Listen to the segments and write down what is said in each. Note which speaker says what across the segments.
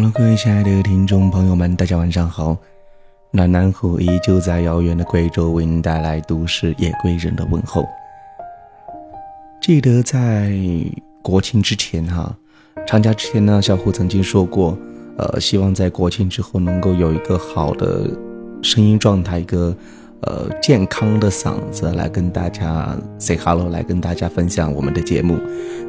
Speaker 1: Hello，各位亲爱的听众朋友们，大家晚上好。暖男虎依旧在遥远的贵州为您带来都市夜归人的问候。记得在国庆之前哈，长假之前呢，小虎曾经说过，呃，希望在国庆之后能够有一个好的声音状态，一个呃健康的嗓子来跟大家 say hello，来跟大家分享我们的节目。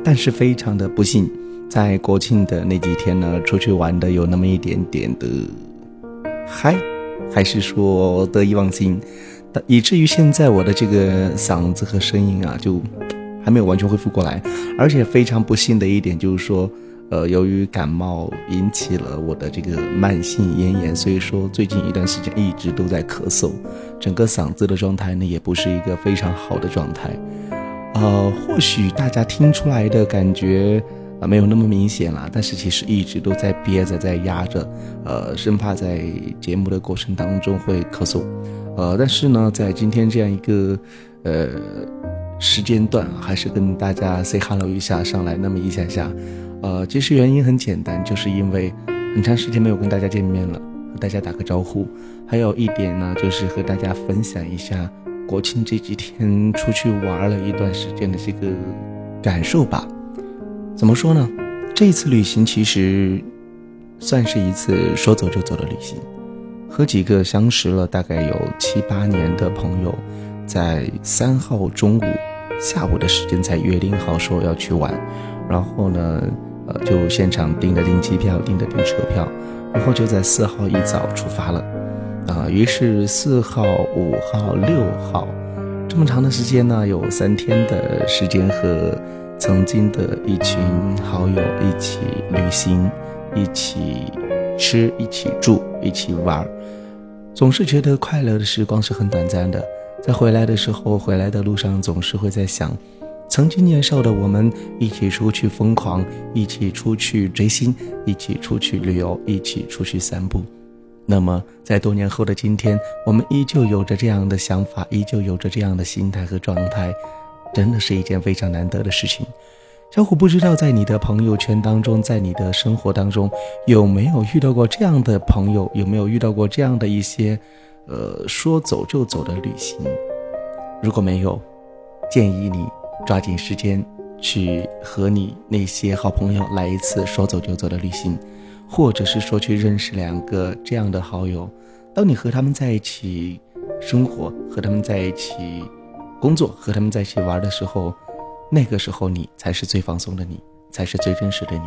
Speaker 1: 但是非常的不幸。在国庆的那几天呢，出去玩的有那么一点点的嗨，还是说得意忘形，以至于现在我的这个嗓子和声音啊，就还没有完全恢复过来。而且非常不幸的一点就是说，呃，由于感冒引起了我的这个慢性咽炎，所以说最近一段时间一直都在咳嗽，整个嗓子的状态呢也不是一个非常好的状态。呃，或许大家听出来的感觉。啊，没有那么明显了，但是其实一直都在憋着，在压着，呃，生怕在节目的过程当中会咳嗽，呃，但是呢，在今天这样一个呃时间段，还是跟大家 say hello 一下，上来那么一下下，呃，其实原因很简单，就是因为很长时间没有跟大家见面了，和大家打个招呼，还有一点呢，就是和大家分享一下国庆这几天出去玩了一段时间的这个感受吧。怎么说呢？这一次旅行其实算是一次说走就走的旅行，和几个相识了大概有七八年的朋友，在三号中午、下午的时间才约定好说要去玩，然后呢，呃，就现场订的订机票，订的订车票，然后就在四号一早出发了，啊，于是四号、五号、六号这么长的时间呢，有三天的时间和。曾经的一群好友一起旅行，一起吃，一起住，一起玩，总是觉得快乐的时光是很短暂的。在回来的时候，回来的路上总是会在想，曾经年少的我们一起出去疯狂，一起出去追星，一起出去旅游，一起出去散步。那么，在多年后的今天，我们依旧有着这样的想法，依旧有着这样的心态和状态。真的是一件非常难得的事情。小虎不知道在你的朋友圈当中，在你的生活当中有没有遇到过这样的朋友，有没有遇到过这样的一些，呃，说走就走的旅行？如果没有，建议你抓紧时间去和你那些好朋友来一次说走就走的旅行，或者是说去认识两个这样的好友。当你和他们在一起生活，和他们在一起。工作和他们在一起玩的时候，那个时候你才是最放松的，你才是最真实的你。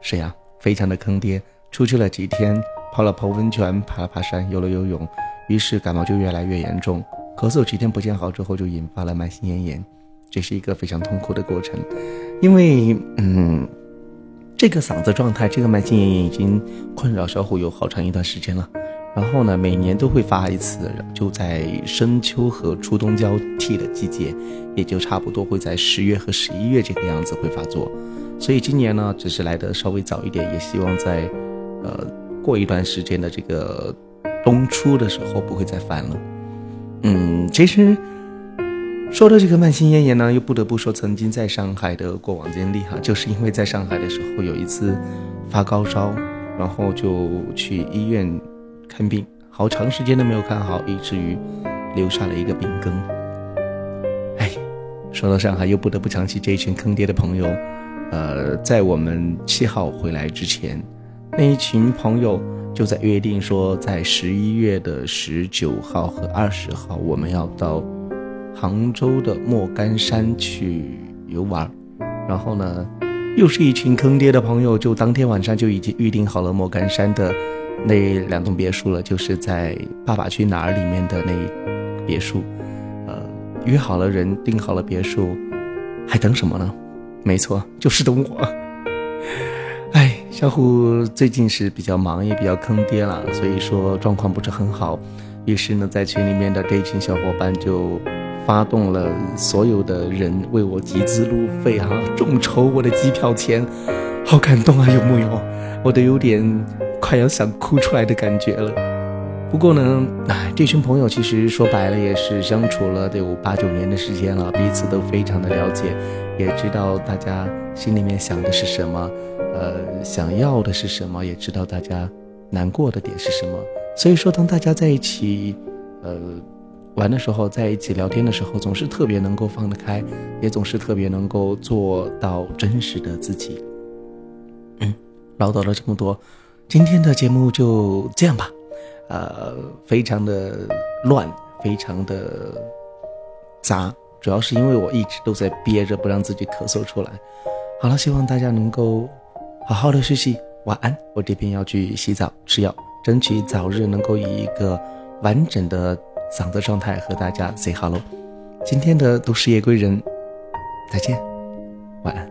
Speaker 1: 是呀，非常的坑爹。出去了几天，泡了泡温泉，爬了爬山，游了游泳，于是感冒就越来越严重。咳嗽几天不见好之后，就引发了慢性咽炎，这是一个非常痛苦的过程。因为，嗯，这个嗓子状态，这个慢性咽炎已经困扰小虎有好长一段时间了。然后呢，每年都会发一次，就在深秋和初冬交替的季节，也就差不多会在十月和十一月这个样子会发作。所以今年呢，只是来的稍微早一点，也希望在，呃，过一段时间的这个冬初的时候不会再犯了。嗯，其实说到这个慢性咽炎呢，又不得不说曾经在上海的过往经历哈，就是因为在上海的时候有一次发高烧，然后就去医院。看病好长时间都没有看好，以至于留下了一个病根。哎，说到上海，又不得不想起这一群坑爹的朋友。呃，在我们七号回来之前，那一群朋友就在约定说，在十一月的十九号和二十号，我们要到杭州的莫干山去游玩。然后呢，又是一群坑爹的朋友，就当天晚上就已经预定好了莫干山的。那两栋别墅了，就是在《爸爸去哪儿》里面的那别墅，呃，约好了人，订好了别墅，还等什么呢？没错，就是等我。哎，小虎最近是比较忙，也比较坑爹了，所以说状况不是很好。于是呢，在群里面的这一群小伙伴就发动了所有的人为我集资路费啊，众筹我的机票钱，好感动啊，有木有？我都有点。快要想哭出来的感觉了，不过呢，哎，这群朋友其实说白了也是相处了得有八九年的时间了，彼此都非常的了解，也知道大家心里面想的是什么，呃，想要的是什么，也知道大家难过的点是什么。所以说，当大家在一起，呃，玩的时候，在一起聊天的时候，总是特别能够放得开，也总是特别能够做到真实的自己。嗯，唠叨了这么多，今天的节目就这样吧。呃，非常的乱，非常的杂，主要是因为我一直都在憋着，不让自己咳嗽出来。好了，希望大家能够好好的休息，晚安。我这边要去洗澡吃药，争取早日能够以一个完整的嗓子状态和大家 say hello。今天的都市夜归人，再见，晚安。